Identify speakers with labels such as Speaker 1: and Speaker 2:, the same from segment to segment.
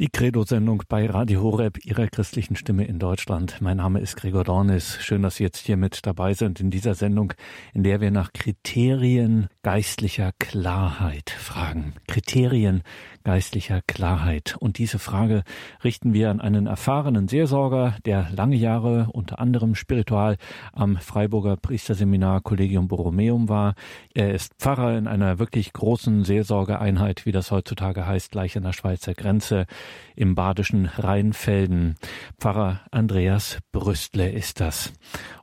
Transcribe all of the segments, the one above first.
Speaker 1: Die Credo-Sendung bei Radio Horeb, Ihrer christlichen Stimme in Deutschland. Mein Name ist Gregor Dornis. Schön, dass Sie jetzt hier mit dabei sind in dieser Sendung, in der wir nach Kriterien geistlicher Klarheit fragen. Kriterien geistlicher Klarheit. Und diese Frage richten wir an einen erfahrenen Seelsorger, der lange Jahre unter anderem spiritual am Freiburger Priesterseminar Collegium Borromeum war. Er ist Pfarrer in einer wirklich großen Seelsorgeeinheit, wie das heutzutage heißt, gleich an der Schweizer Grenze im badischen Rheinfelden. Pfarrer Andreas Brüstle ist das.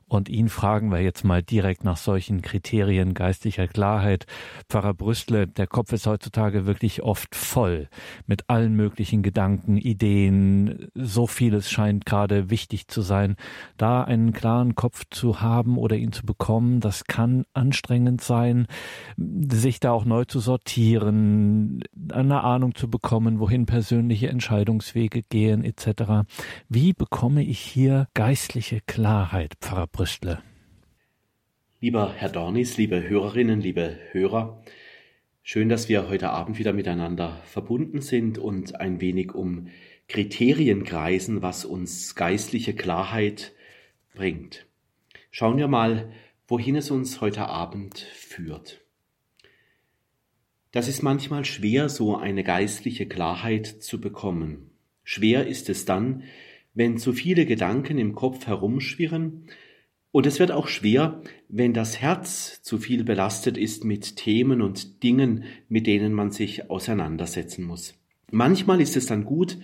Speaker 1: Und ihn fragen wir jetzt mal direkt nach solchen Kriterien geistlicher Klarheit. Pfarrer Brüstle, der Kopf ist heutzutage wirklich oft voll mit allen möglichen Gedanken, Ideen. So vieles scheint gerade wichtig zu sein. Da einen klaren Kopf zu haben oder ihn zu bekommen, das kann anstrengend sein, sich da auch neu zu sortieren, eine Ahnung zu bekommen, wohin persönliche Entscheidungswege gehen etc. Wie bekomme ich hier geistliche Klarheit, Pfarrer Brüstle.
Speaker 2: Lieber Herr Dornis, liebe Hörerinnen, liebe Hörer, schön, dass wir heute Abend wieder miteinander verbunden sind und ein wenig um Kriterien kreisen, was uns geistliche Klarheit bringt. Schauen wir mal, wohin es uns heute Abend führt. Das ist manchmal schwer, so eine geistliche Klarheit zu bekommen. Schwer ist es dann, wenn zu viele Gedanken im Kopf herumschwirren und es wird auch schwer, wenn das Herz zu viel belastet ist mit Themen und Dingen, mit denen man sich auseinandersetzen muss. Manchmal ist es dann gut,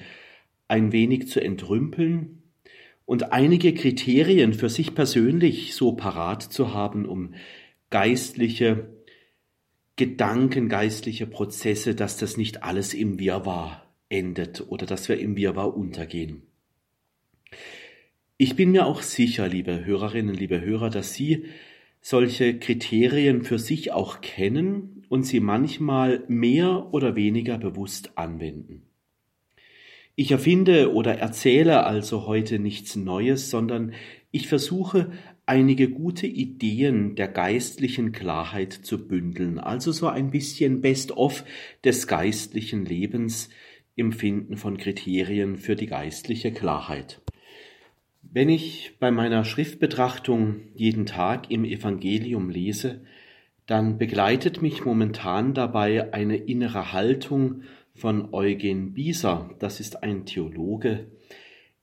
Speaker 2: ein wenig zu entrümpeln und einige Kriterien für sich persönlich so parat zu haben, um geistliche Gedanken, geistliche Prozesse, dass das nicht alles im Wirrwarr endet oder dass wir im Wirrwarr untergehen. Ich bin mir auch sicher, liebe Hörerinnen, liebe Hörer, dass Sie solche Kriterien für sich auch kennen und sie manchmal mehr oder weniger bewusst anwenden. Ich erfinde oder erzähle also heute nichts Neues, sondern ich versuche einige gute Ideen der geistlichen Klarheit zu bündeln, also so ein bisschen Best-of des geistlichen Lebens im Finden von Kriterien für die geistliche Klarheit. Wenn ich bei meiner Schriftbetrachtung jeden Tag im Evangelium lese, dann begleitet mich momentan dabei eine innere Haltung von Eugen Bieser, das ist ein Theologe.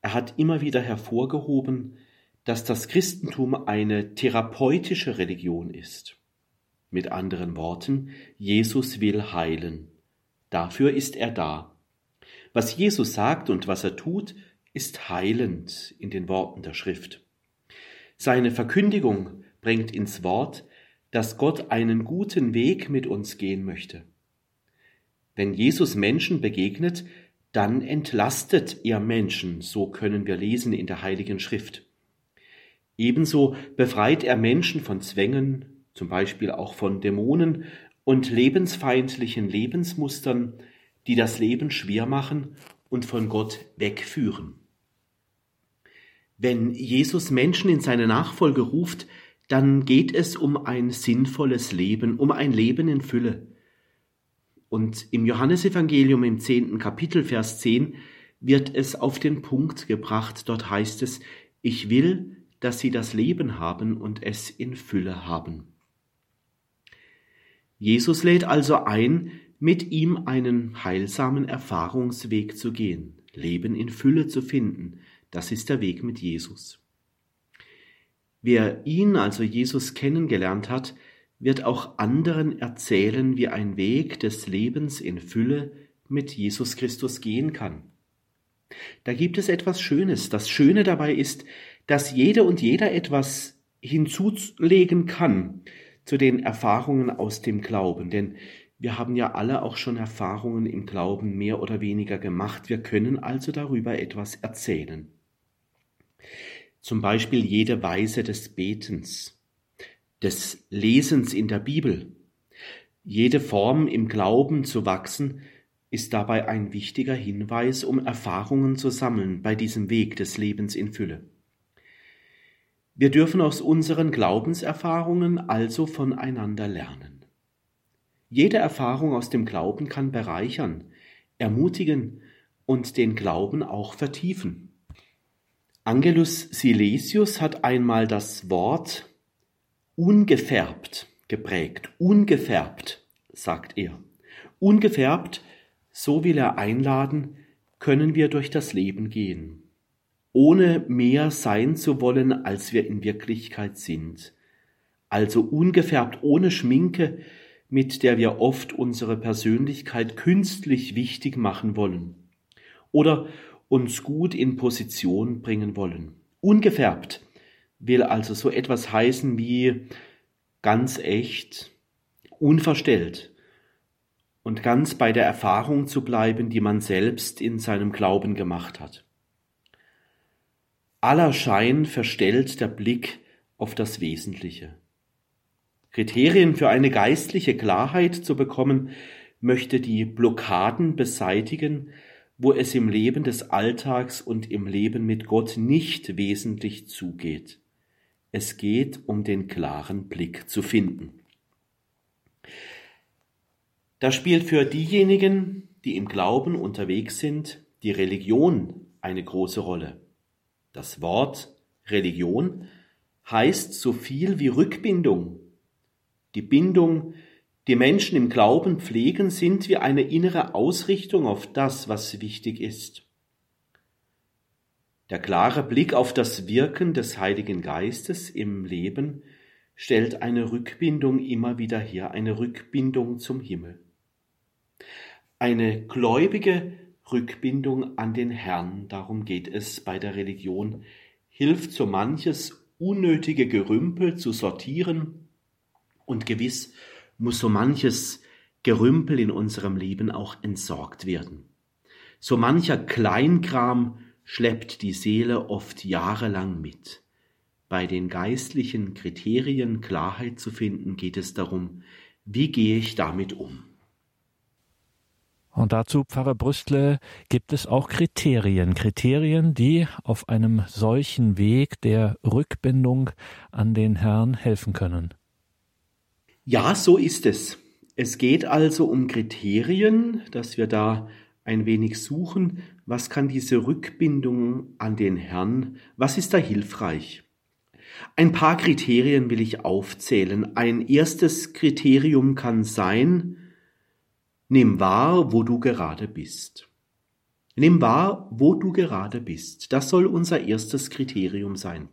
Speaker 2: Er hat immer wieder hervorgehoben, dass das Christentum eine therapeutische Religion ist. Mit anderen Worten, Jesus will heilen. Dafür ist er da. Was Jesus sagt und was er tut, ist heilend in den Worten der Schrift. Seine Verkündigung bringt ins Wort, dass Gott einen guten Weg mit uns gehen möchte. Wenn Jesus Menschen begegnet, dann entlastet er Menschen, so können wir lesen in der Heiligen Schrift. Ebenso befreit er Menschen von Zwängen, zum Beispiel auch von Dämonen und lebensfeindlichen Lebensmustern, die das Leben schwer machen und von Gott wegführen. Wenn Jesus Menschen in seine Nachfolge ruft, dann geht es um ein sinnvolles Leben, um ein Leben in Fülle. Und im Johannesevangelium im zehnten Kapitel, Vers 10, wird es auf den Punkt gebracht. Dort heißt es, ich will, dass sie das Leben haben und es in Fülle haben. Jesus lädt also ein, mit ihm einen heilsamen Erfahrungsweg zu gehen, Leben in Fülle zu finden, das ist der Weg mit Jesus. Wer ihn, also Jesus, kennengelernt hat, wird auch anderen erzählen, wie ein Weg des Lebens in Fülle mit Jesus Christus gehen kann. Da gibt es etwas Schönes. Das Schöne dabei ist, dass jede und jeder etwas hinzulegen kann zu den Erfahrungen aus dem Glauben. Denn wir haben ja alle auch schon Erfahrungen im Glauben mehr oder weniger gemacht. Wir können also darüber etwas erzählen. Zum Beispiel jede Weise des Betens, des Lesens in der Bibel. Jede Form im Glauben zu wachsen, ist dabei ein wichtiger Hinweis, um Erfahrungen zu sammeln bei diesem Weg des Lebens in Fülle. Wir dürfen aus unseren Glaubenserfahrungen also voneinander lernen. Jede Erfahrung aus dem Glauben kann bereichern, ermutigen und den Glauben auch vertiefen. Angelus Silesius hat einmal das Wort ungefärbt geprägt. Ungefärbt, sagt er. Ungefärbt, so will er einladen, können wir durch das Leben gehen, ohne mehr sein zu wollen, als wir in Wirklichkeit sind. Also ungefärbt, ohne Schminke, mit der wir oft unsere Persönlichkeit künstlich wichtig machen wollen oder uns gut in Position bringen wollen. Ungefärbt will also so etwas heißen wie ganz echt, unverstellt und ganz bei der Erfahrung zu bleiben, die man selbst in seinem Glauben gemacht hat. Aller Schein verstellt der Blick auf das Wesentliche. Kriterien für eine geistliche Klarheit zu bekommen, möchte die Blockaden beseitigen, wo es im Leben des Alltags und im Leben mit Gott nicht wesentlich zugeht. Es geht um den klaren Blick zu finden. Da spielt für diejenigen, die im Glauben unterwegs sind, die Religion eine große Rolle. Das Wort Religion heißt so viel wie Rückbindung. Die Bindung, die Menschen im Glauben pflegen, sind wie eine innere Ausrichtung auf das, was wichtig ist. Der klare Blick auf das Wirken des Heiligen Geistes im Leben stellt eine Rückbindung immer wieder her, eine Rückbindung zum Himmel. Eine gläubige Rückbindung an den Herrn, darum geht es bei der Religion, hilft so manches unnötige Gerümpel zu sortieren und gewiss muss so manches Gerümpel in unserem Leben auch entsorgt werden. So mancher Kleinkram schleppt die Seele oft jahrelang mit. Bei den geistlichen Kriterien Klarheit zu finden, geht es darum, wie gehe ich damit um?
Speaker 1: Und dazu, Pfarrer Brüstle, gibt es auch Kriterien. Kriterien, die auf einem solchen Weg der Rückbindung an den Herrn helfen können.
Speaker 2: Ja, so ist es. Es geht also um Kriterien, dass wir da ein wenig suchen, was kann diese Rückbindung an den Herrn, was ist da hilfreich? Ein paar Kriterien will ich aufzählen. Ein erstes Kriterium kann sein, nimm wahr, wo du gerade bist. Nimm wahr, wo du gerade bist. Das soll unser erstes Kriterium sein.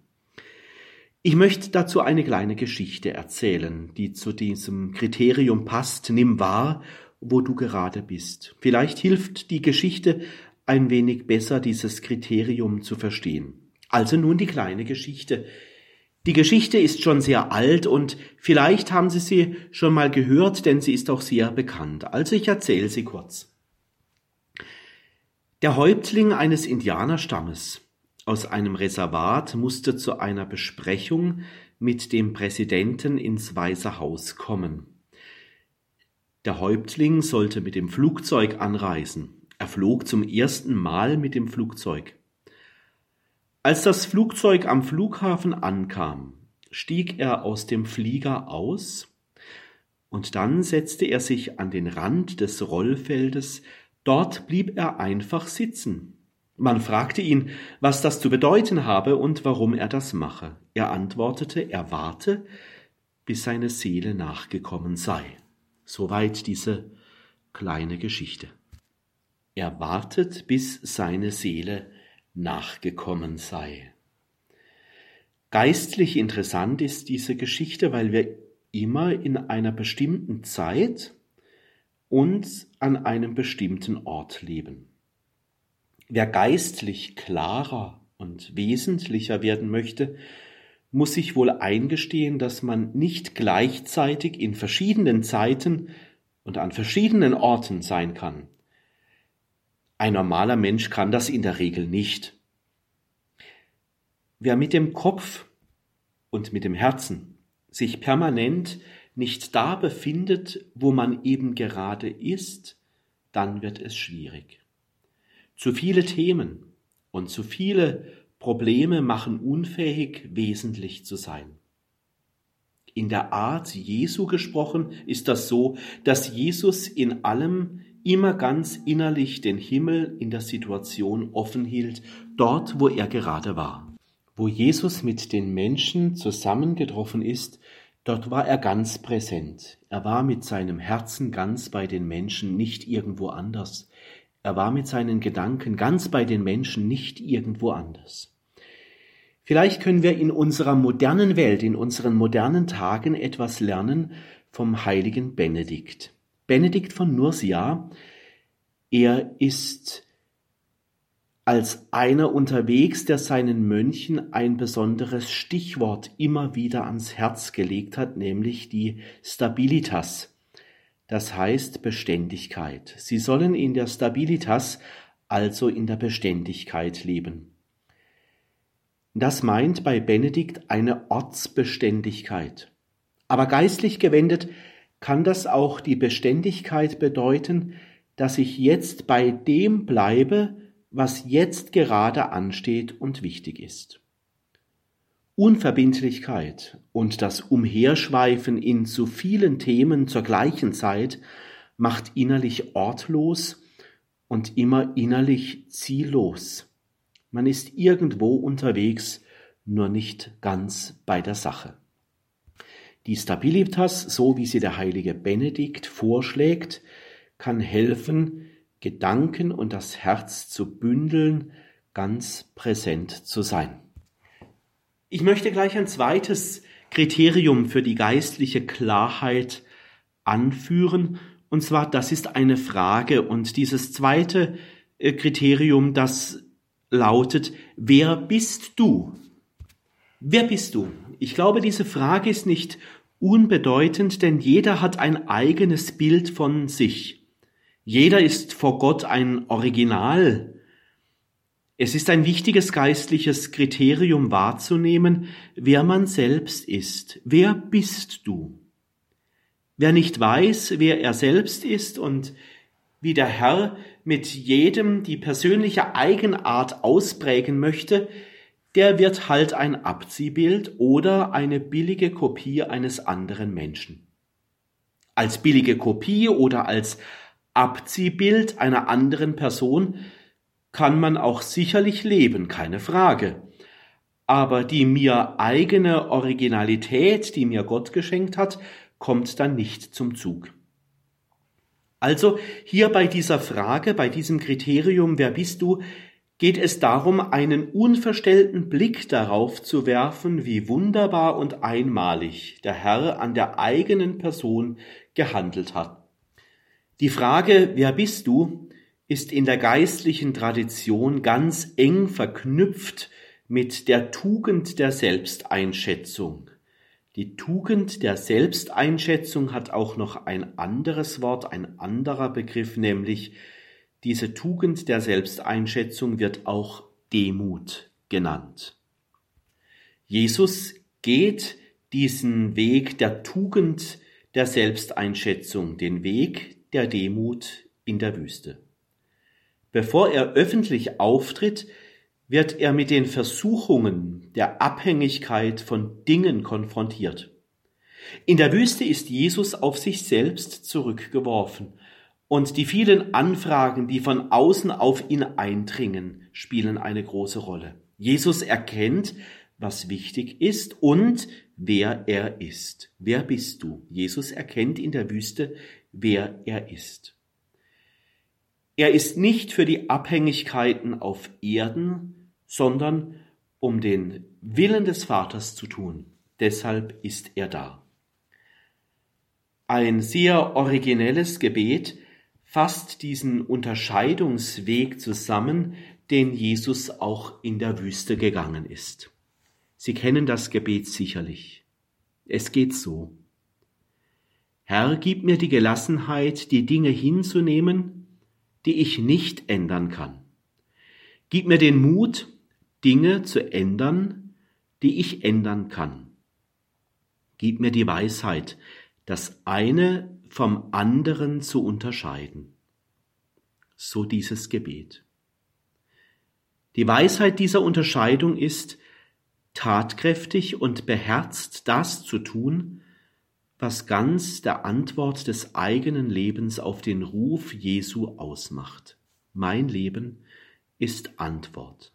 Speaker 2: Ich möchte dazu eine kleine Geschichte erzählen, die zu diesem Kriterium passt. Nimm wahr, wo du gerade bist. Vielleicht hilft die Geschichte ein wenig besser dieses Kriterium zu verstehen. Also nun die kleine Geschichte. Die Geschichte ist schon sehr alt und vielleicht haben Sie sie schon mal gehört, denn sie ist auch sehr bekannt. Also ich erzähle sie kurz. Der Häuptling eines Indianerstammes aus einem Reservat musste zu einer Besprechung mit dem Präsidenten ins Weiße Haus kommen. Der Häuptling sollte mit dem Flugzeug anreisen. Er flog zum ersten Mal mit dem Flugzeug. Als das Flugzeug am Flughafen ankam, stieg er aus dem Flieger aus und dann setzte er sich an den Rand des Rollfeldes, dort blieb er einfach sitzen. Man fragte ihn, was das zu bedeuten habe und warum er das mache. Er antwortete, er warte, bis seine Seele nachgekommen sei. Soweit diese kleine Geschichte. Er wartet, bis seine Seele nachgekommen sei. Geistlich interessant ist diese Geschichte, weil wir immer in einer bestimmten Zeit und an einem bestimmten Ort leben. Wer geistlich klarer und wesentlicher werden möchte, muss sich wohl eingestehen, dass man nicht gleichzeitig in verschiedenen Zeiten und an verschiedenen Orten sein kann. Ein normaler Mensch kann das in der Regel nicht. Wer mit dem Kopf und mit dem Herzen sich permanent nicht da befindet, wo man eben gerade ist, dann wird es schwierig. Zu viele Themen und zu viele Probleme machen unfähig, wesentlich zu sein. In der Art Jesu gesprochen ist das so, dass Jesus in allem immer ganz innerlich den Himmel in der Situation offen hielt, dort, wo er gerade war. Wo Jesus mit den Menschen zusammengetroffen ist, dort war er ganz präsent. Er war mit seinem Herzen ganz bei den Menschen, nicht irgendwo anders. Er war mit seinen Gedanken ganz bei den Menschen, nicht irgendwo anders. Vielleicht können wir in unserer modernen Welt, in unseren modernen Tagen etwas lernen vom heiligen Benedikt. Benedikt von Nursia, er ist als einer unterwegs, der seinen Mönchen ein besonderes Stichwort immer wieder ans Herz gelegt hat, nämlich die Stabilitas, das heißt Beständigkeit. Sie sollen in der Stabilitas, also in der Beständigkeit leben. Das meint bei Benedikt eine Ortsbeständigkeit. Aber geistlich gewendet kann das auch die Beständigkeit bedeuten, dass ich jetzt bei dem bleibe, was jetzt gerade ansteht und wichtig ist. Unverbindlichkeit und das Umherschweifen in zu vielen Themen zur gleichen Zeit macht innerlich ortlos und immer innerlich ziellos. Man ist irgendwo unterwegs, nur nicht ganz bei der Sache. Die Stabilitas, so wie sie der heilige Benedikt vorschlägt, kann helfen, Gedanken und das Herz zu bündeln, ganz präsent zu sein. Ich möchte gleich ein zweites Kriterium für die geistliche Klarheit anführen, und zwar das ist eine Frage, und dieses zweite äh, Kriterium, das lautet, wer bist du? Wer bist du? Ich glaube, diese Frage ist nicht unbedeutend, denn jeder hat ein eigenes Bild von sich. Jeder ist vor Gott ein Original. Es ist ein wichtiges geistliches Kriterium wahrzunehmen, wer man selbst ist. Wer bist du? Wer nicht weiß, wer er selbst ist und wie der Herr mit jedem die persönliche Eigenart ausprägen möchte, der wird halt ein Abziehbild oder eine billige Kopie eines anderen Menschen. Als billige Kopie oder als Abziehbild einer anderen Person kann man auch sicherlich leben, keine Frage. Aber die mir eigene Originalität, die mir Gott geschenkt hat, kommt dann nicht zum Zug. Also hier bei dieser Frage, bei diesem Kriterium, wer bist du, geht es darum, einen unverstellten Blick darauf zu werfen, wie wunderbar und einmalig der Herr an der eigenen Person gehandelt hat. Die Frage, wer bist du, ist in der geistlichen Tradition ganz eng verknüpft mit der Tugend der Selbsteinschätzung. Die Tugend der Selbsteinschätzung hat auch noch ein anderes Wort, ein anderer Begriff, nämlich diese Tugend der Selbsteinschätzung wird auch Demut genannt. Jesus geht diesen Weg der Tugend der Selbsteinschätzung, den Weg der Demut in der Wüste. Bevor er öffentlich auftritt, wird er mit den Versuchungen der Abhängigkeit von Dingen konfrontiert. In der Wüste ist Jesus auf sich selbst zurückgeworfen und die vielen Anfragen, die von außen auf ihn eindringen, spielen eine große Rolle. Jesus erkennt, was wichtig ist und wer er ist. Wer bist du? Jesus erkennt in der Wüste, wer er ist. Er ist nicht für die Abhängigkeiten auf Erden, sondern um den Willen des Vaters zu tun. Deshalb ist er da. Ein sehr originelles Gebet, fasst diesen Unterscheidungsweg zusammen, den Jesus auch in der Wüste gegangen ist. Sie kennen das Gebet sicherlich. Es geht so. Herr, gib mir die Gelassenheit, die Dinge hinzunehmen, die ich nicht ändern kann. Gib mir den Mut, Dinge zu ändern, die ich ändern kann. Gib mir die Weisheit, das eine vom anderen zu unterscheiden. So dieses Gebet. Die Weisheit dieser Unterscheidung ist, tatkräftig und beherzt das zu tun, was ganz der Antwort des eigenen Lebens auf den Ruf Jesu ausmacht. Mein Leben ist Antwort.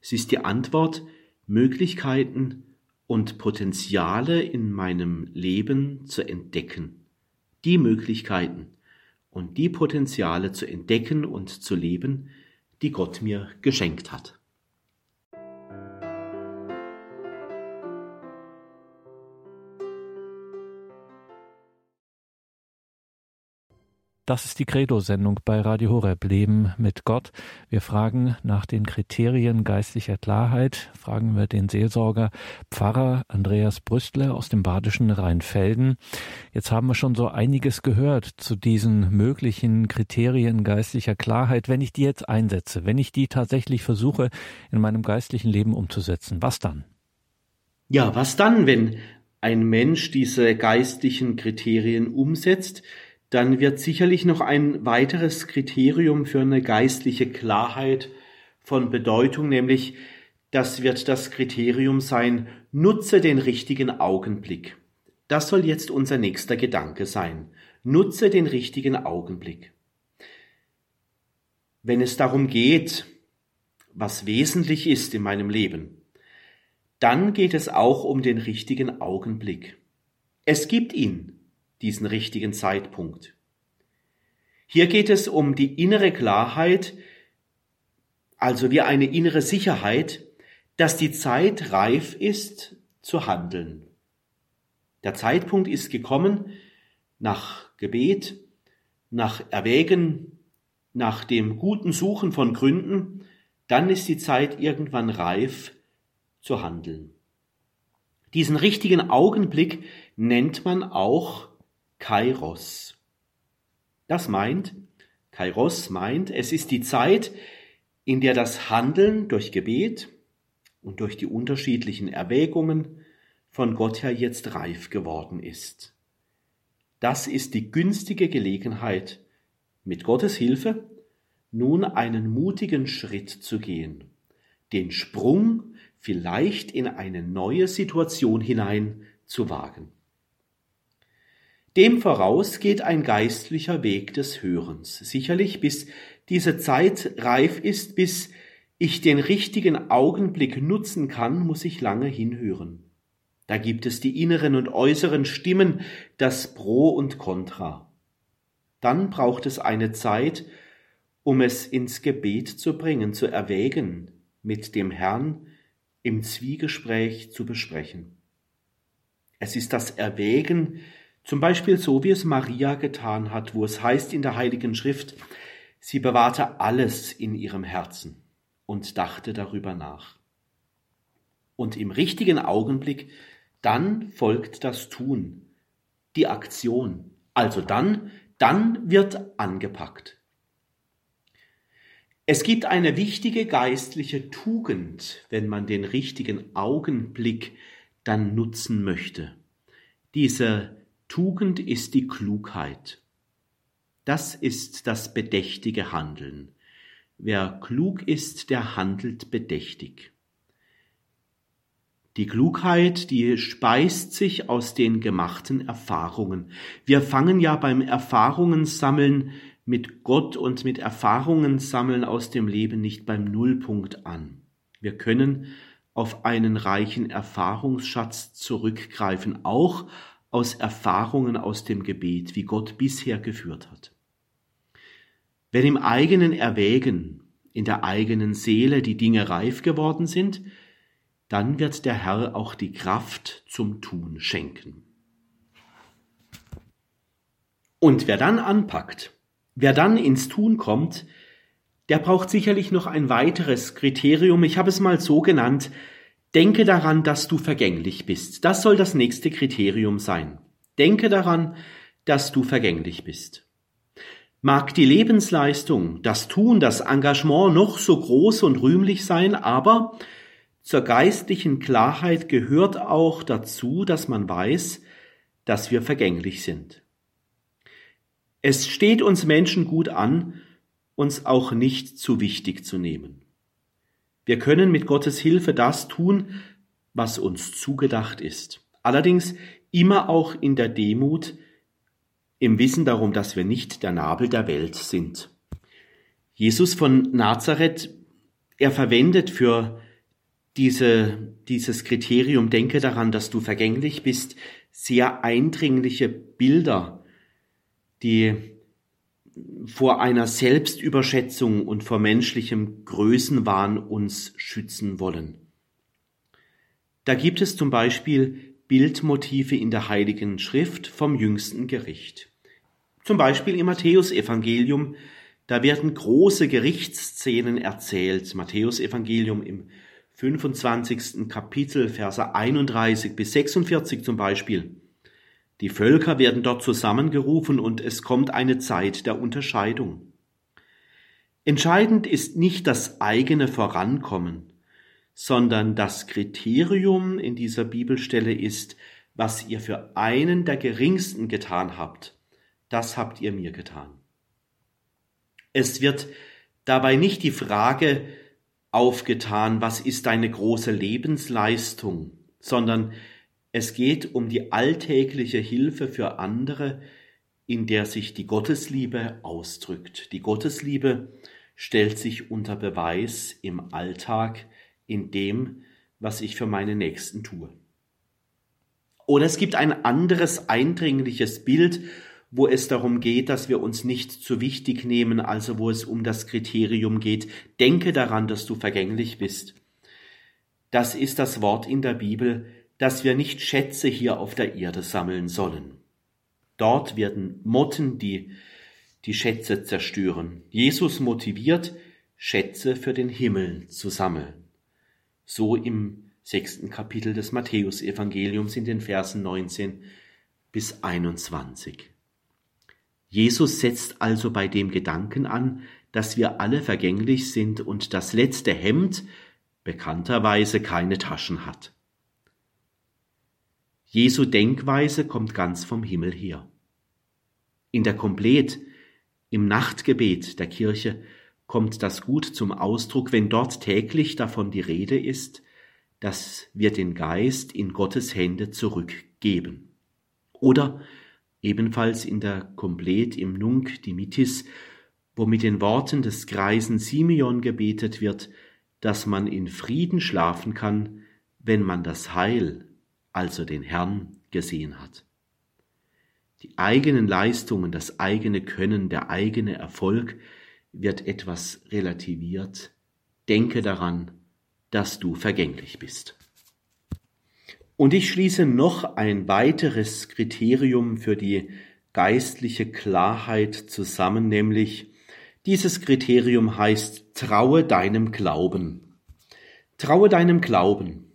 Speaker 2: Es ist die Antwort, Möglichkeiten und Potenziale in meinem Leben zu entdecken. Die Möglichkeiten und die Potenziale zu entdecken und zu leben, die Gott mir geschenkt hat.
Speaker 1: Das ist die Credo-Sendung bei Radio Horeb Leben mit Gott. Wir fragen nach den Kriterien geistlicher Klarheit, fragen wir den Seelsorger Pfarrer Andreas Brüstler aus dem badischen Rheinfelden. Jetzt haben wir schon so einiges gehört zu diesen möglichen Kriterien geistlicher Klarheit. Wenn ich die jetzt einsetze, wenn ich die tatsächlich versuche in meinem geistlichen Leben umzusetzen, was dann?
Speaker 2: Ja, was dann, wenn ein Mensch diese geistlichen Kriterien umsetzt? Dann wird sicherlich noch ein weiteres Kriterium für eine geistliche Klarheit von Bedeutung, nämlich das wird das Kriterium sein, nutze den richtigen Augenblick. Das soll jetzt unser nächster Gedanke sein. Nutze den richtigen Augenblick. Wenn es darum geht, was wesentlich ist in meinem Leben, dann geht es auch um den richtigen Augenblick. Es gibt ihn, diesen richtigen Zeitpunkt. Hier geht es um die innere Klarheit, also wie eine innere Sicherheit, dass die Zeit reif ist zu handeln. Der Zeitpunkt ist gekommen nach Gebet, nach Erwägen, nach dem guten Suchen von Gründen, dann ist die Zeit irgendwann reif zu handeln. Diesen richtigen Augenblick nennt man auch Kairos. Das meint, Kairos meint, es ist die Zeit, in der das Handeln durch Gebet und durch die unterschiedlichen Erwägungen von Gott her jetzt reif geworden ist. Das ist die günstige Gelegenheit, mit Gottes Hilfe nun einen mutigen Schritt zu gehen, den Sprung vielleicht in eine neue Situation hinein zu wagen. Dem voraus geht ein geistlicher Weg des Hörens, sicherlich bis diese Zeit reif ist, bis ich den richtigen Augenblick nutzen kann, muss ich lange hinhören. Da gibt es die inneren und äußeren Stimmen, das Pro und Contra. Dann braucht es eine Zeit, um es ins Gebet zu bringen, zu erwägen, mit dem Herrn im Zwiegespräch zu besprechen. Es ist das Erwägen, zum Beispiel so, wie es Maria getan hat, wo es heißt in der Heiligen Schrift, sie bewahrte alles in ihrem Herzen und dachte darüber nach. Und im richtigen Augenblick, dann folgt das Tun, die Aktion. Also dann, dann wird angepackt. Es gibt eine wichtige geistliche Tugend, wenn man den richtigen Augenblick dann nutzen möchte. Diese Tugend ist die Klugheit. Das ist das bedächtige Handeln. Wer klug ist, der handelt bedächtig. Die Klugheit, die speist sich aus den gemachten Erfahrungen. Wir fangen ja beim Erfahrungen sammeln mit Gott und mit Erfahrungen sammeln aus dem Leben nicht beim Nullpunkt an. Wir können auf einen reichen Erfahrungsschatz zurückgreifen, auch aus Erfahrungen aus dem Gebet, wie Gott bisher geführt hat. Wenn im eigenen Erwägen, in der eigenen Seele die Dinge reif geworden sind, dann wird der Herr auch die Kraft zum Tun schenken. Und wer dann anpackt, wer dann ins Tun kommt, der braucht sicherlich noch ein weiteres Kriterium, ich habe es mal so genannt, Denke daran, dass du vergänglich bist. Das soll das nächste Kriterium sein. Denke daran, dass du vergänglich bist. Mag die Lebensleistung, das Tun, das Engagement noch so groß und rühmlich sein, aber zur geistlichen Klarheit gehört auch dazu, dass man weiß, dass wir vergänglich sind. Es steht uns Menschen gut an, uns auch nicht zu wichtig zu nehmen. Wir können mit Gottes Hilfe das tun, was uns zugedacht ist. Allerdings immer auch in der Demut, im Wissen darum, dass wir nicht der Nabel der Welt sind. Jesus von Nazareth, er verwendet für diese, dieses Kriterium, denke daran, dass du vergänglich bist, sehr eindringliche Bilder, die vor einer Selbstüberschätzung und vor menschlichem Größenwahn uns schützen wollen. Da gibt es zum Beispiel Bildmotive in der Heiligen Schrift vom jüngsten Gericht. Zum Beispiel im Matthäusevangelium, da werden große Gerichtsszenen erzählt. Matthäusevangelium im 25. Kapitel, Verse 31 bis 46 zum Beispiel. Die Völker werden dort zusammengerufen und es kommt eine Zeit der Unterscheidung. Entscheidend ist nicht das eigene Vorankommen, sondern das Kriterium in dieser Bibelstelle ist, was ihr für einen der geringsten getan habt, das habt ihr mir getan. Es wird dabei nicht die Frage aufgetan, was ist deine große Lebensleistung, sondern es geht um die alltägliche Hilfe für andere, in der sich die Gottesliebe ausdrückt. Die Gottesliebe stellt sich unter Beweis im Alltag, in dem, was ich für meine Nächsten tue. Oder es gibt ein anderes eindringliches Bild, wo es darum geht, dass wir uns nicht zu wichtig nehmen, also wo es um das Kriterium geht, denke daran, dass du vergänglich bist. Das ist das Wort in der Bibel, dass wir nicht Schätze hier auf der Erde sammeln sollen. Dort werden Motten die, die Schätze zerstören. Jesus motiviert, Schätze für den Himmel zu sammeln. So im sechsten Kapitel des Matthäusevangeliums in den Versen 19 bis 21. Jesus setzt also bei dem Gedanken an, dass wir alle vergänglich sind und das letzte Hemd bekannterweise keine Taschen hat. Jesu Denkweise kommt ganz vom Himmel her. In der Komplet, im Nachtgebet der Kirche kommt das gut zum Ausdruck, wenn dort täglich davon die Rede ist, dass wir den Geist in Gottes Hände zurückgeben. Oder ebenfalls in der Komplet im Nunc Dimittis, wo mit den Worten des greisen Simeon gebetet wird, dass man in Frieden schlafen kann, wenn man das Heil also den Herrn, gesehen hat. Die eigenen Leistungen, das eigene Können, der eigene Erfolg wird etwas relativiert. Denke daran, dass du vergänglich bist. Und ich schließe noch ein weiteres Kriterium für die geistliche Klarheit zusammen, nämlich dieses Kriterium heißt, traue deinem Glauben. Traue deinem Glauben.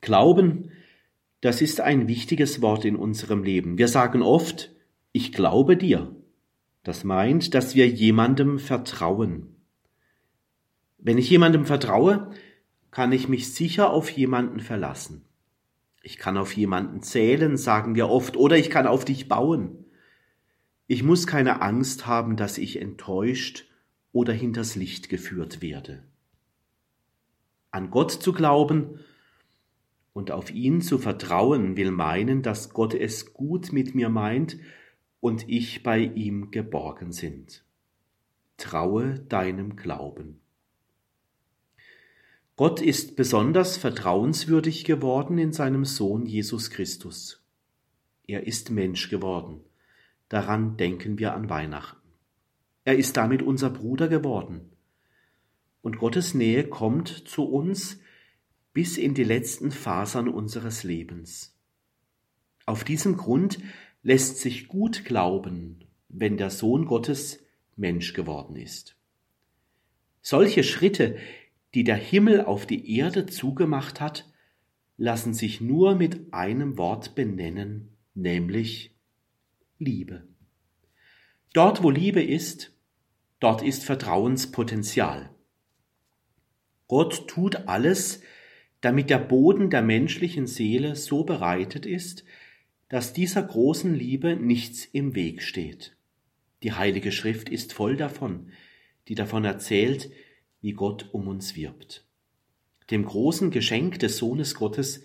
Speaker 2: Glauben das ist ein wichtiges Wort in unserem Leben. Wir sagen oft, ich glaube dir. Das meint, dass wir jemandem vertrauen. Wenn ich jemandem vertraue, kann ich mich sicher auf jemanden verlassen. Ich kann auf jemanden zählen, sagen wir oft, oder ich kann auf dich bauen. Ich muss keine Angst haben, dass ich enttäuscht oder hinters Licht geführt werde. An Gott zu glauben und auf ihn zu vertrauen will meinen, dass Gott es gut mit mir meint und ich bei ihm geborgen sind. Traue deinem Glauben. Gott ist besonders vertrauenswürdig geworden in seinem Sohn Jesus Christus. Er ist Mensch geworden. Daran denken wir an Weihnachten. Er ist damit unser Bruder geworden. Und Gottes Nähe kommt zu uns, bis in die letzten Fasern unseres Lebens. Auf diesem Grund lässt sich gut glauben, wenn der Sohn Gottes Mensch geworden ist. Solche Schritte, die der Himmel auf die Erde zugemacht hat, lassen sich nur mit einem Wort benennen, nämlich Liebe. Dort, wo Liebe ist, dort ist Vertrauenspotenzial. Gott tut alles, damit der Boden der menschlichen Seele so bereitet ist, dass dieser großen Liebe nichts im Weg steht. Die Heilige Schrift ist voll davon, die davon erzählt, wie Gott um uns wirbt. Dem großen Geschenk des Sohnes Gottes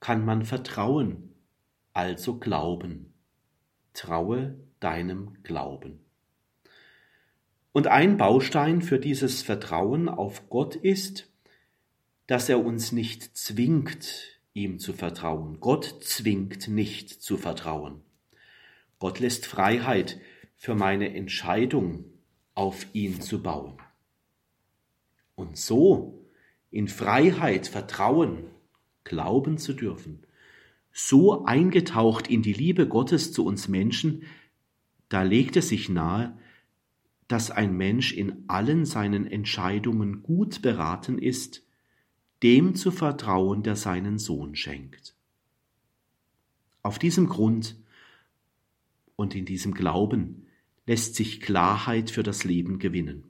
Speaker 2: kann man vertrauen, also glauben. Traue deinem Glauben. Und ein Baustein für dieses Vertrauen auf Gott ist, dass er uns nicht zwingt, ihm zu vertrauen. Gott zwingt nicht zu vertrauen. Gott lässt Freiheit für meine Entscheidung, auf ihn zu bauen. Und so in Freiheit vertrauen, glauben zu dürfen, so eingetaucht in die Liebe Gottes zu uns Menschen, da legt es sich nahe, dass ein Mensch in allen seinen Entscheidungen gut beraten ist, dem zu vertrauen, der seinen Sohn schenkt. Auf diesem Grund und in diesem Glauben lässt sich Klarheit für das Leben gewinnen,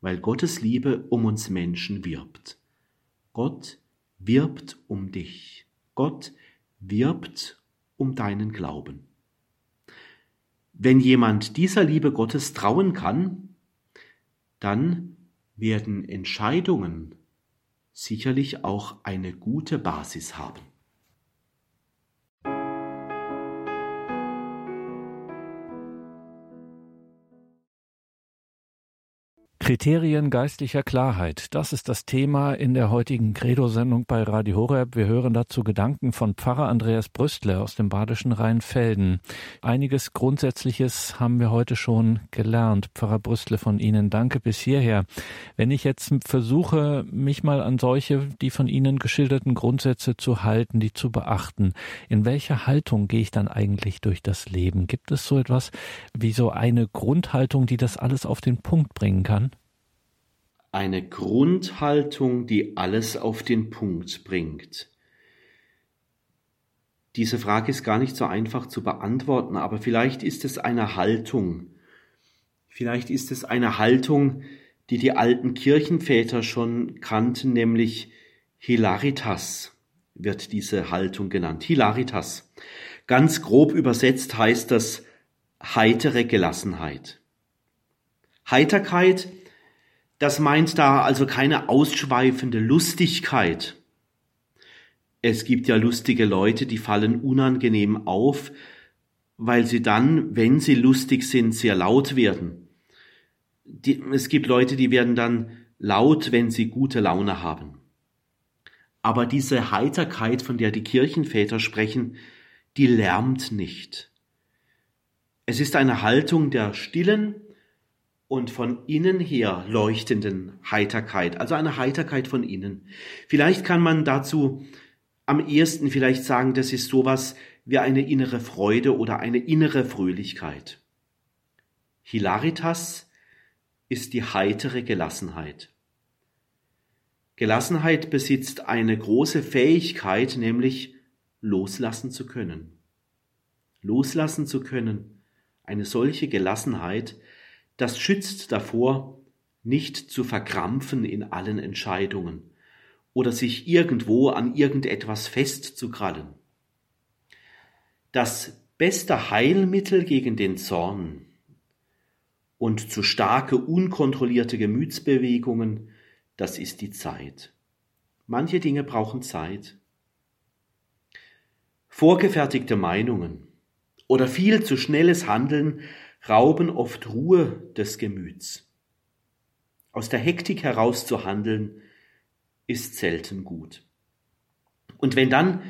Speaker 2: weil Gottes Liebe um uns Menschen wirbt. Gott wirbt um dich. Gott wirbt um deinen Glauben. Wenn jemand dieser Liebe Gottes trauen kann, dann werden Entscheidungen sicherlich auch eine gute Basis haben.
Speaker 1: Kriterien geistlicher Klarheit, das ist das Thema in der heutigen Credo-Sendung bei Radio Horeb. Wir hören dazu Gedanken von Pfarrer Andreas Brüstle aus dem badischen Rheinfelden. Einiges Grundsätzliches haben wir heute schon gelernt. Pfarrer Brüstle von Ihnen, danke bis hierher. Wenn ich jetzt versuche, mich mal an solche, die von Ihnen geschilderten Grundsätze zu halten, die zu beachten, in welcher Haltung gehe ich dann eigentlich durch das Leben? Gibt es so etwas wie so eine Grundhaltung, die das alles auf den Punkt bringen kann?
Speaker 2: Eine Grundhaltung, die alles auf den Punkt bringt. Diese Frage ist gar nicht so einfach zu beantworten, aber vielleicht ist es eine Haltung. Vielleicht ist es eine Haltung, die die alten Kirchenväter schon kannten, nämlich Hilaritas wird diese Haltung genannt. Hilaritas. Ganz grob übersetzt heißt das heitere Gelassenheit. Heiterkeit das meint da also keine ausschweifende Lustigkeit. Es gibt ja lustige Leute, die fallen unangenehm auf, weil sie dann, wenn sie lustig sind, sehr laut werden. Die, es gibt Leute, die werden dann laut, wenn sie gute Laune haben. Aber diese Heiterkeit, von der die Kirchenväter sprechen, die lärmt nicht. Es ist eine Haltung der stillen, und von innen her leuchtenden Heiterkeit, also eine Heiterkeit von innen. Vielleicht kann man dazu am ehesten vielleicht sagen, das ist sowas wie eine innere Freude oder eine innere Fröhlichkeit. Hilaritas ist die heitere Gelassenheit. Gelassenheit besitzt eine große Fähigkeit, nämlich loslassen zu können. Loslassen zu können. Eine solche Gelassenheit, das schützt davor, nicht zu verkrampfen in allen Entscheidungen oder sich irgendwo an irgendetwas festzukrallen. Das beste Heilmittel gegen den Zorn und zu starke, unkontrollierte Gemütsbewegungen, das ist die Zeit. Manche Dinge brauchen Zeit. Vorgefertigte Meinungen oder viel zu schnelles Handeln rauben oft Ruhe des Gemüts. Aus der Hektik heraus zu handeln, ist selten gut. Und wenn dann,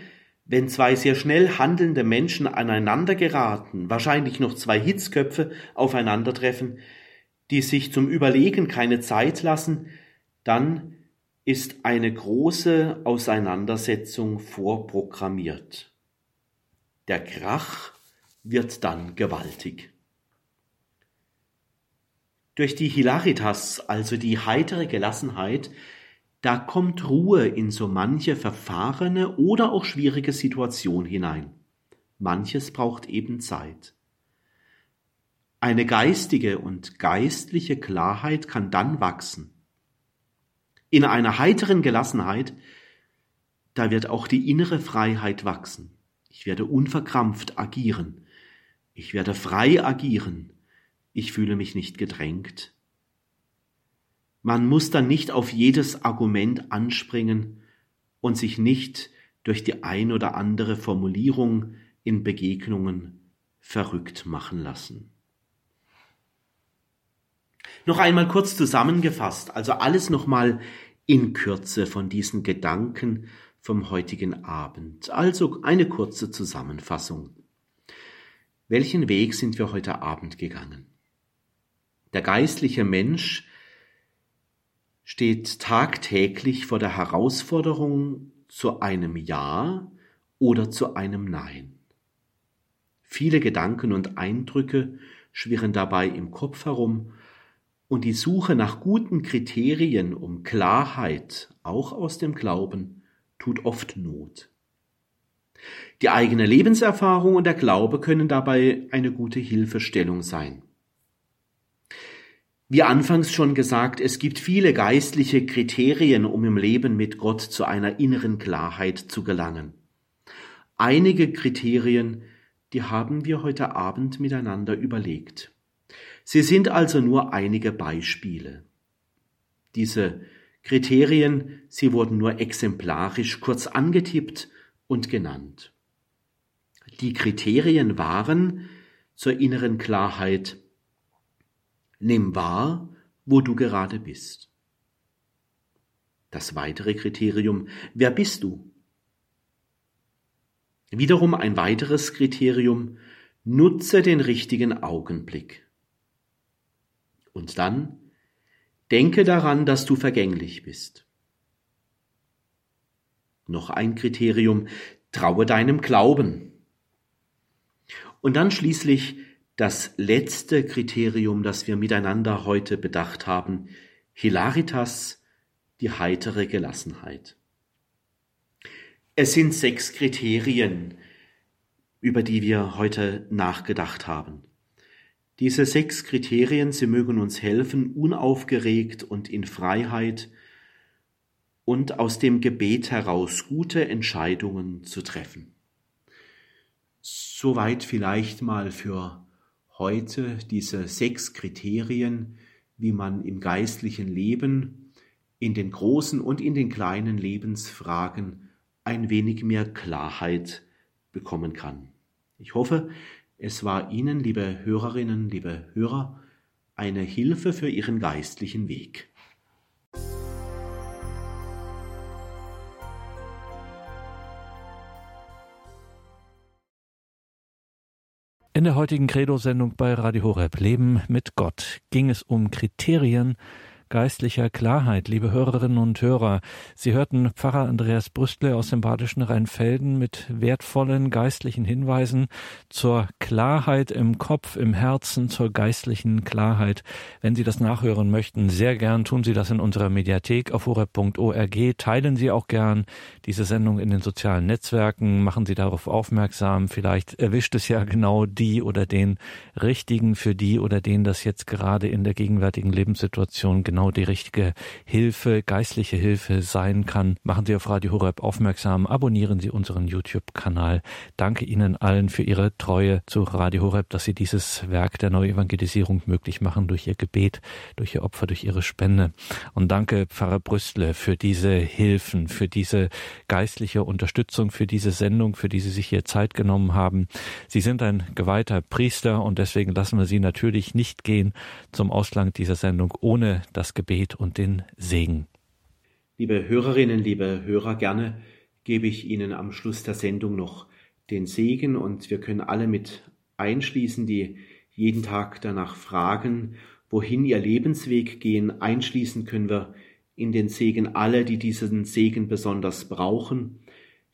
Speaker 2: wenn zwei sehr schnell handelnde Menschen aneinander geraten, wahrscheinlich noch zwei Hitzköpfe aufeinandertreffen, die sich zum Überlegen keine Zeit lassen, dann ist eine große Auseinandersetzung vorprogrammiert. Der Krach wird dann gewaltig. Durch die Hilaritas, also die heitere Gelassenheit, da kommt Ruhe in so manche verfahrene oder auch schwierige Situation hinein. Manches braucht eben Zeit. Eine geistige und geistliche Klarheit kann dann wachsen. In einer heiteren Gelassenheit, da wird auch die innere Freiheit wachsen. Ich werde unverkrampft agieren. Ich werde frei agieren ich fühle mich nicht gedrängt. Man muss dann nicht auf jedes Argument anspringen und sich nicht durch die ein oder andere Formulierung in Begegnungen verrückt machen lassen. Noch einmal kurz zusammengefasst, also alles nochmal in Kürze von diesen Gedanken vom heutigen Abend. Also eine kurze Zusammenfassung. Welchen Weg sind wir heute Abend gegangen? Der geistliche Mensch steht tagtäglich vor der Herausforderung zu einem Ja oder zu einem Nein. Viele Gedanken und Eindrücke schwirren dabei im Kopf herum und die Suche nach guten Kriterien um Klarheit, auch aus dem Glauben, tut oft Not. Die eigene Lebenserfahrung und der Glaube können dabei eine gute Hilfestellung sein. Wie anfangs schon gesagt, es gibt viele geistliche Kriterien, um im Leben mit Gott zu einer inneren Klarheit zu gelangen. Einige Kriterien, die haben wir heute Abend miteinander überlegt. Sie sind also nur einige Beispiele. Diese Kriterien, sie wurden nur exemplarisch kurz angetippt und genannt. Die Kriterien waren zur inneren Klarheit Nimm wahr, wo du gerade bist. Das weitere Kriterium, wer bist du? Wiederum ein weiteres Kriterium, nutze den richtigen Augenblick. Und dann denke daran, dass du vergänglich bist. Noch ein Kriterium, traue deinem Glauben. Und dann schließlich das letzte Kriterium, das wir miteinander heute bedacht haben, Hilaritas, die heitere Gelassenheit. Es sind sechs Kriterien, über die wir heute nachgedacht haben. Diese sechs Kriterien, sie mögen uns helfen, unaufgeregt und in Freiheit und aus dem Gebet heraus gute Entscheidungen zu treffen. Soweit vielleicht mal für heute diese sechs Kriterien, wie man im geistlichen Leben in den großen und in den kleinen Lebensfragen ein wenig mehr Klarheit bekommen kann. Ich hoffe, es war Ihnen, liebe Hörerinnen, liebe Hörer, eine Hilfe für Ihren geistlichen Weg.
Speaker 1: In der heutigen Credo-Sendung bei Radio Horeb Leben mit Gott ging es um Kriterien, geistlicher Klarheit. Liebe Hörerinnen und Hörer, Sie hörten Pfarrer Andreas Brüstle aus dem badischen Rheinfelden mit wertvollen geistlichen Hinweisen zur Klarheit im Kopf, im Herzen, zur geistlichen Klarheit. Wenn Sie das nachhören möchten, sehr gern tun Sie das in unserer Mediathek auf horeb.org. Teilen Sie auch gern diese Sendung in den sozialen Netzwerken, machen Sie darauf aufmerksam. Vielleicht erwischt es ja genau die oder den Richtigen für die oder den das jetzt gerade in der gegenwärtigen Lebenssituation genau genau die richtige Hilfe, geistliche Hilfe sein kann. Machen Sie auf Radio Horeb aufmerksam, abonnieren Sie unseren YouTube-Kanal. Danke Ihnen allen für Ihre Treue zu Radio Horeb, dass Sie dieses Werk der Neuevangelisierung möglich machen durch Ihr Gebet, durch Ihr Opfer, durch Ihre Spende. Und danke Pfarrer Brüstle für diese Hilfen, für diese geistliche Unterstützung, für diese Sendung, für die Sie sich hier Zeit genommen haben. Sie sind ein geweihter Priester und deswegen lassen wir Sie natürlich nicht gehen zum Ausgang dieser Sendung, ohne das das Gebet und den Segen.
Speaker 2: Liebe Hörerinnen, liebe Hörer, gerne gebe ich Ihnen am Schluss der Sendung noch den Segen und wir können alle mit einschließen, die jeden Tag danach fragen, wohin ihr Lebensweg gehen. Einschließen können wir in den Segen alle, die diesen Segen besonders brauchen,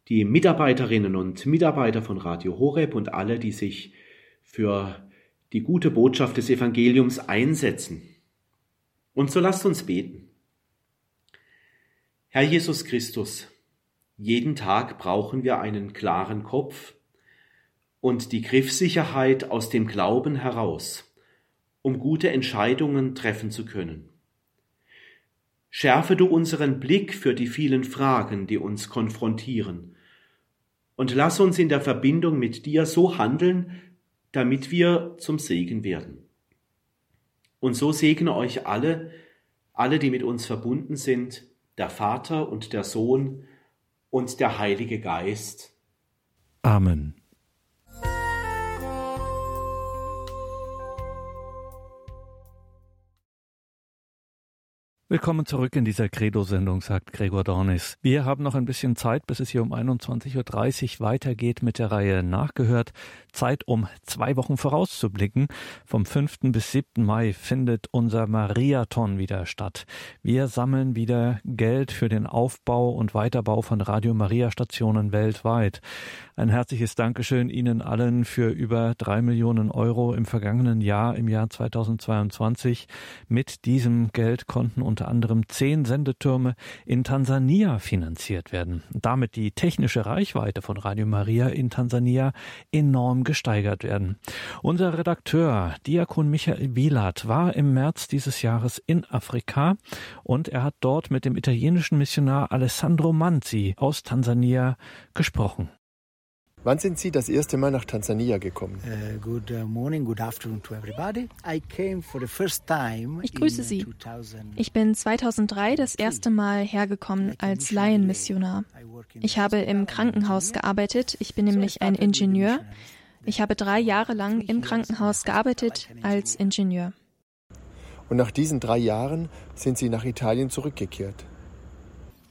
Speaker 2: die Mitarbeiterinnen und Mitarbeiter von Radio Horeb und alle, die sich für die gute Botschaft des Evangeliums einsetzen. Und so lasst uns beten. Herr Jesus Christus, jeden Tag brauchen wir einen klaren Kopf und die Griffsicherheit aus dem Glauben heraus, um gute Entscheidungen treffen zu können. Schärfe du unseren Blick für die vielen Fragen, die uns konfrontieren, und lass uns in der Verbindung mit dir so handeln, damit wir zum Segen werden. Und so segne euch alle, alle, die mit uns verbunden sind, der Vater und der Sohn und der Heilige Geist.
Speaker 1: Amen. Willkommen zurück in dieser Credo-Sendung, sagt Gregor Dornis. Wir haben noch ein bisschen Zeit, bis es hier um 21.30 Uhr weitergeht mit der Reihe Nachgehört. Zeit, um zwei Wochen vorauszublicken. Vom 5. bis 7. Mai findet unser Mariathon wieder statt. Wir sammeln wieder Geld für den Aufbau und Weiterbau von Radio Maria Stationen weltweit. Ein herzliches Dankeschön Ihnen allen für über drei Millionen Euro im vergangenen Jahr, im Jahr 2022. Mit diesem Geld konnten unter anderem zehn Sendetürme in Tansania finanziert werden. Damit die technische Reichweite von Radio Maria in Tansania enorm gesteigert werden. Unser Redakteur Diakon Michael Wielat war im März dieses Jahres in Afrika und er hat dort mit dem italienischen Missionar Alessandro Manzi aus Tansania gesprochen.
Speaker 3: Wann sind Sie das erste Mal nach Tansania gekommen?
Speaker 4: Uh, good uh, morning, good afternoon to everybody. I came for the first time
Speaker 5: ich grüße Sie. Ich bin 2003 das erste Mal hergekommen als Laienmissionar. Ich habe im Krankenhaus gearbeitet. Ich bin nämlich ein Ingenieur. Ich habe drei Jahre lang im Krankenhaus gearbeitet als Ingenieur.
Speaker 3: Und nach diesen drei Jahren sind Sie nach Italien zurückgekehrt.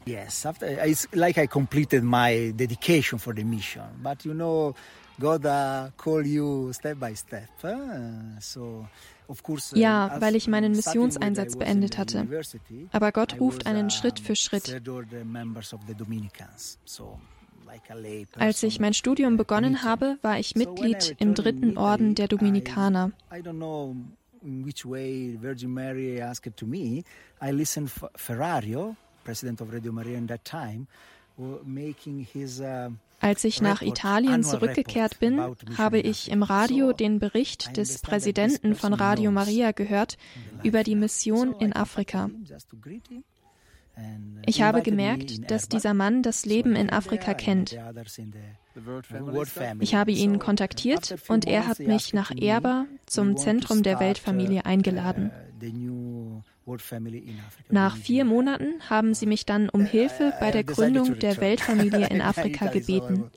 Speaker 4: Yes, after it's like I completed my dedication for the mission. But you know, God uh, call you step by step. Uh, so uh,
Speaker 5: ja, weil ich meinen Missionseinsatz beendet hatte. Aber Gott ruft einen Schritt für Schritt. Als ich mein Studium begonnen habe, war ich Mitglied im dritten Orden der Dominikaner. Ferrario, president of Radio Maria in that time, making his uh, als ich nach Italien zurückgekehrt bin, habe ich im Radio den Bericht des Präsidenten von Radio Maria gehört über die Mission in Afrika. Ich habe gemerkt, dass dieser Mann das Leben in Afrika kennt. Ich habe ihn kontaktiert und er hat mich nach Erba zum Zentrum der Weltfamilie eingeladen. Nach vier Monaten haben sie mich dann um Hilfe bei der Gründung der Weltfamilie in Afrika gebeten.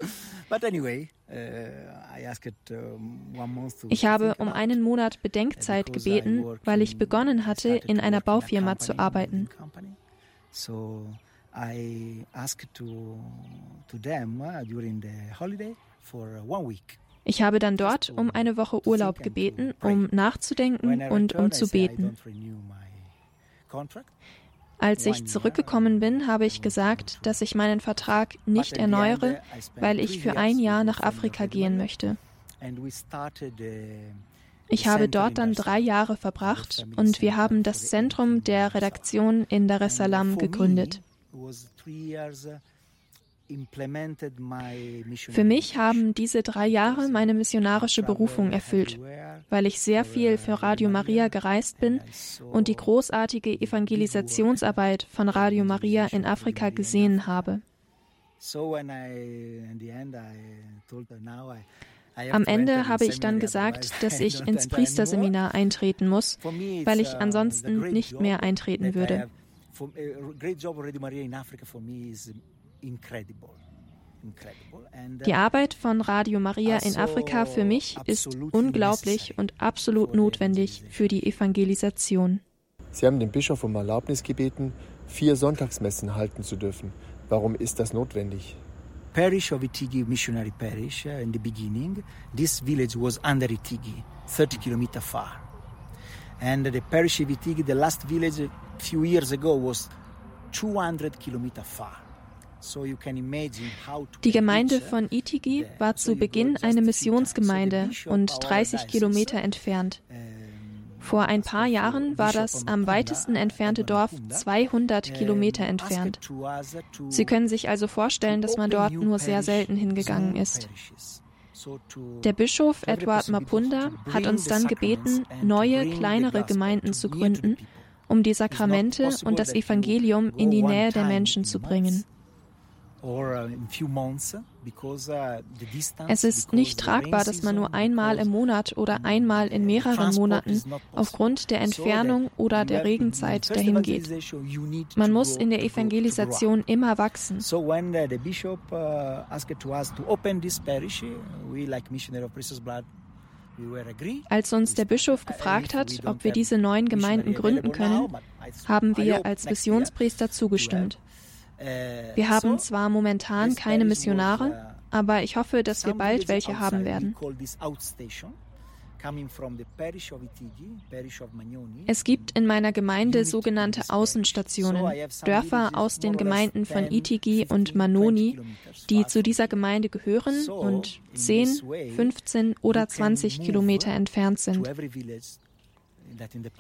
Speaker 5: Ich habe um einen Monat Bedenkzeit gebeten, weil ich begonnen hatte, in einer Baufirma zu arbeiten. Ich habe dann dort um eine Woche Urlaub gebeten, um nachzudenken und um zu beten. Als ich zurückgekommen bin, habe ich gesagt, dass ich meinen Vertrag nicht erneuere, weil ich für ein Jahr nach Afrika gehen möchte. Ich habe dort dann drei Jahre verbracht und wir haben das Zentrum der Redaktion in Dar es Salaam gegründet. Für mich haben diese drei Jahre meine missionarische Berufung erfüllt, weil ich sehr viel für Radio Maria gereist bin und die großartige Evangelisationsarbeit von Radio Maria in Afrika gesehen habe. Am Ende habe ich dann gesagt, dass ich ins Priesterseminar eintreten muss, weil ich ansonsten nicht mehr eintreten würde. Die Arbeit von Radio Maria in Afrika für mich ist unglaublich und absolut notwendig für die Evangelisation.
Speaker 3: Sie haben den Bischof um Erlaubnis gebeten, vier Sonntagsmessen halten zu dürfen. Warum ist das notwendig?
Speaker 4: Parish of Itigi Missionary Parish uh, in the beginning, this village was under Itigi, 30 kilometers far. And the parish of Itigi, the last village a few years ago was 200 kilometers far.
Speaker 5: Die Gemeinde von Itigi war zu Beginn eine Missionsgemeinde und 30 Kilometer entfernt. Vor ein paar Jahren war das am weitesten entfernte Dorf 200 Kilometer entfernt. Sie können sich also vorstellen, dass man dort nur sehr selten hingegangen ist. Der Bischof Edward Mapunda hat uns dann gebeten, neue, kleinere Gemeinden zu gründen, um die Sakramente und das Evangelium in die Nähe der Menschen zu bringen. Uh, uh, es ist nicht tragbar, dass man nur einmal im Monat oder einmal in mehreren Monaten aufgrund der Entfernung oder der Regenzeit dahin geht. Man muss in der Evangelisation immer wachsen. Als uns der Bischof gefragt hat, ob wir diese neuen Gemeinden gründen können, haben wir als Missionspriester zugestimmt. Wir haben zwar momentan keine Missionare, aber ich hoffe, dass wir bald welche haben werden. Es gibt in meiner Gemeinde sogenannte Außenstationen, Dörfer aus den Gemeinden von Itigi und Manoni, die zu dieser Gemeinde gehören und 10, 15 oder 20 Kilometer entfernt sind.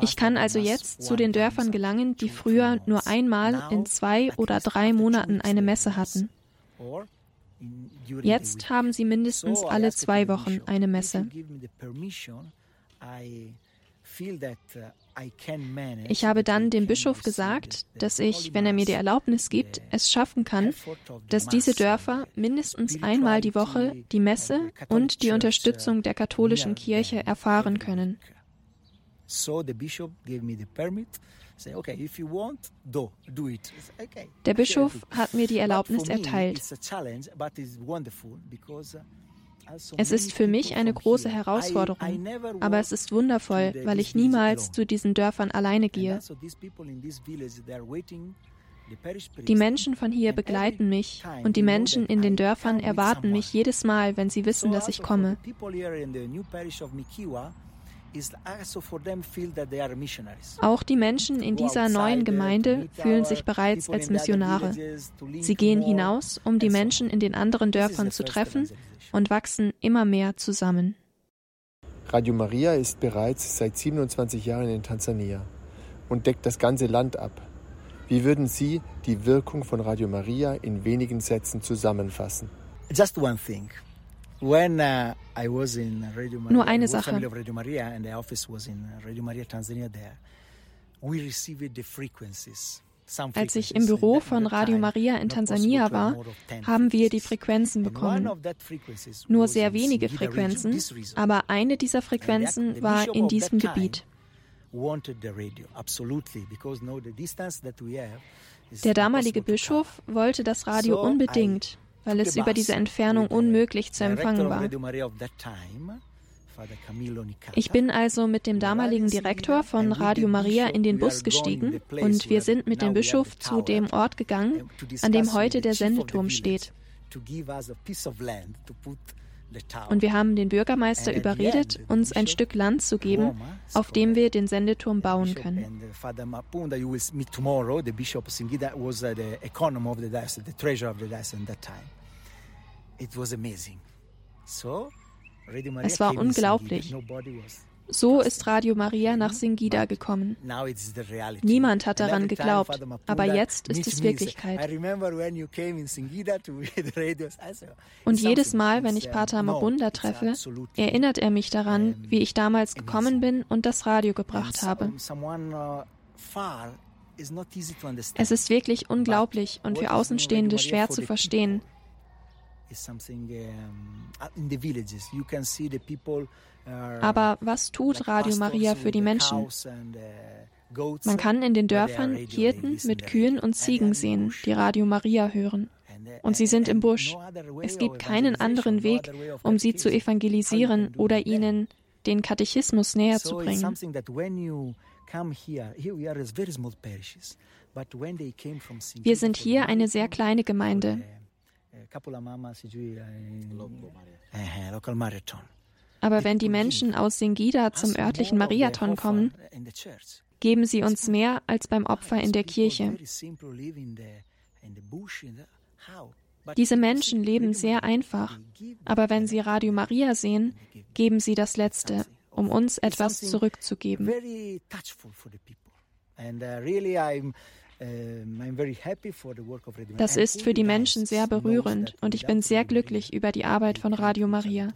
Speaker 5: Ich kann also jetzt zu den Dörfern gelangen, die früher nur einmal in zwei oder drei Monaten eine Messe hatten. Jetzt haben sie mindestens alle zwei Wochen eine Messe. Ich habe dann dem Bischof gesagt, dass ich, wenn er mir die Erlaubnis gibt, es schaffen kann, dass diese Dörfer mindestens einmal die Woche die Messe und die Unterstützung der katholischen Kirche erfahren können. Der Bischof hat mir die Erlaubnis erteilt. Also es ist für mich eine große Herausforderung, aber es ist wundervoll, weil ich niemals zu diesen Dörfern alleine gehe. Die Menschen von hier begleiten mich und die Menschen in den Dörfern erwarten mich jedes Mal, wenn sie wissen, dass ich komme. Also Auch die Menschen in dieser neuen Gemeinde fühlen sich bereits als Missionare. Sie gehen hinaus, um die Menschen in den anderen Dörfern zu treffen und wachsen immer mehr zusammen.
Speaker 3: Radio Maria ist bereits seit 27 Jahren in Tansania und deckt das ganze Land ab. Wie würden Sie die Wirkung von Radio Maria in wenigen Sätzen zusammenfassen?
Speaker 4: Just one thing.
Speaker 5: Nur eine Sache.
Speaker 4: of Radio Maria and the office was in Radio Maria Tanzania there, we received the frequencies.
Speaker 5: Als ich im Büro von Radio Maria in Tansania war, haben wir die Frequenzen bekommen. Nur sehr wenige Frequenzen, aber eine dieser Frequenzen war in diesem Gebiet. Der damalige Bischof wollte das Radio unbedingt, weil es über diese Entfernung unmöglich zu empfangen war. Ich bin also mit dem damaligen Direktor von Radio Maria in den Bus gestiegen und wir sind mit dem Bischof zu dem Ort gegangen, an dem heute der Sendeturm steht. Und wir haben den Bürgermeister überredet, uns ein Stück Land zu geben, auf dem wir den Sendeturm bauen können. Es war unglaublich. So ist Radio Maria nach Singida gekommen. Niemand hat daran geglaubt, aber jetzt ist es Wirklichkeit. Und jedes Mal, wenn ich Pater Mabunda treffe, erinnert er mich daran, wie ich damals gekommen bin und das Radio gebracht habe. Uh, es ist wirklich unglaublich und für Außenstehende schwer zu verstehen. Aber was tut Radio Maria für die Menschen? Uh, Man kann in den Dörfern Hirten mit Kühen und Ziegen sehen, die Radio Maria hören. Uh, und sie sind im Busch. Es gibt keinen anderen Weg, um sie zu evangelisieren oder ihnen den Katechismus näher zu bringen. Wir sind hier eine sehr kleine Gemeinde. Aber wenn die Menschen aus Singida zum örtlichen Mariathon kommen, geben sie uns mehr als beim Opfer in der Kirche. Diese Menschen leben sehr einfach, aber wenn sie Radio Maria sehen, geben sie das Letzte, um uns etwas zurückzugeben. Das ist für die Menschen sehr berührend und ich bin sehr glücklich über die Arbeit von Radio Maria.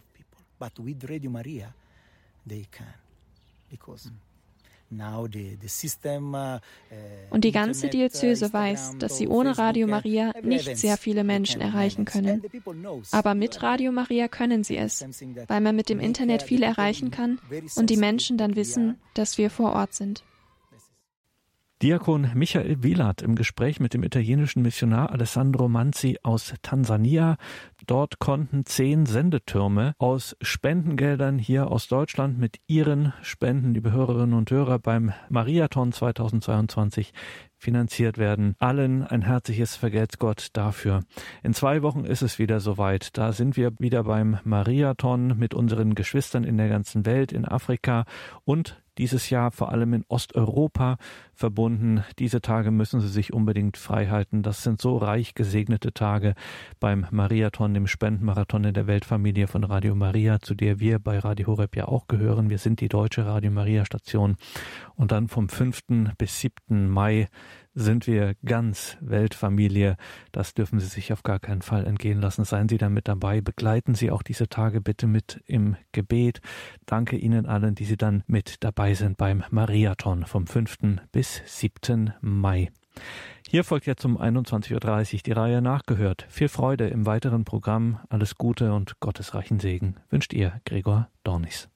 Speaker 5: Und die ganze Diözese weiß, dass sie ohne Radio Maria nicht sehr viele Menschen erreichen können. Aber mit Radio Maria können sie es, weil man mit dem Internet viel erreichen kann und die Menschen dann wissen, dass wir vor Ort sind.
Speaker 1: Diakon Michael Wieland im Gespräch mit dem italienischen Missionar Alessandro Manzi aus Tansania. Dort konnten zehn Sendetürme aus Spendengeldern hier aus Deutschland mit ihren Spenden, liebe Hörerinnen und Hörer, beim Mariathon 2022 finanziert werden. Allen ein herzliches Vergelt's Gott dafür. In zwei Wochen ist es wieder soweit. Da sind wir wieder beim Mariathon mit unseren Geschwistern in der ganzen Welt, in Afrika und dieses Jahr vor allem in Osteuropa verbunden. Diese Tage müssen Sie sich unbedingt frei halten. Das sind so reich gesegnete Tage beim Mariathon, dem Spendenmarathon in der Weltfamilie von Radio Maria, zu der wir bei Radio Horeb ja auch gehören. Wir sind die deutsche Radio Maria Station. Und dann vom 5. bis 7. Mai sind wir ganz Weltfamilie. Das dürfen Sie sich auf gar keinen Fall entgehen lassen. Seien Sie da mit dabei. Begleiten Sie auch diese Tage bitte mit im Gebet. Danke Ihnen allen, die Sie dann mit dabei sind beim Mariathon vom 5. bis 7. Mai. Hier folgt jetzt um 21.30 Uhr die Reihe nachgehört. Viel Freude im weiteren Programm. Alles Gute und gottesreichen Segen wünscht ihr Gregor Dornis.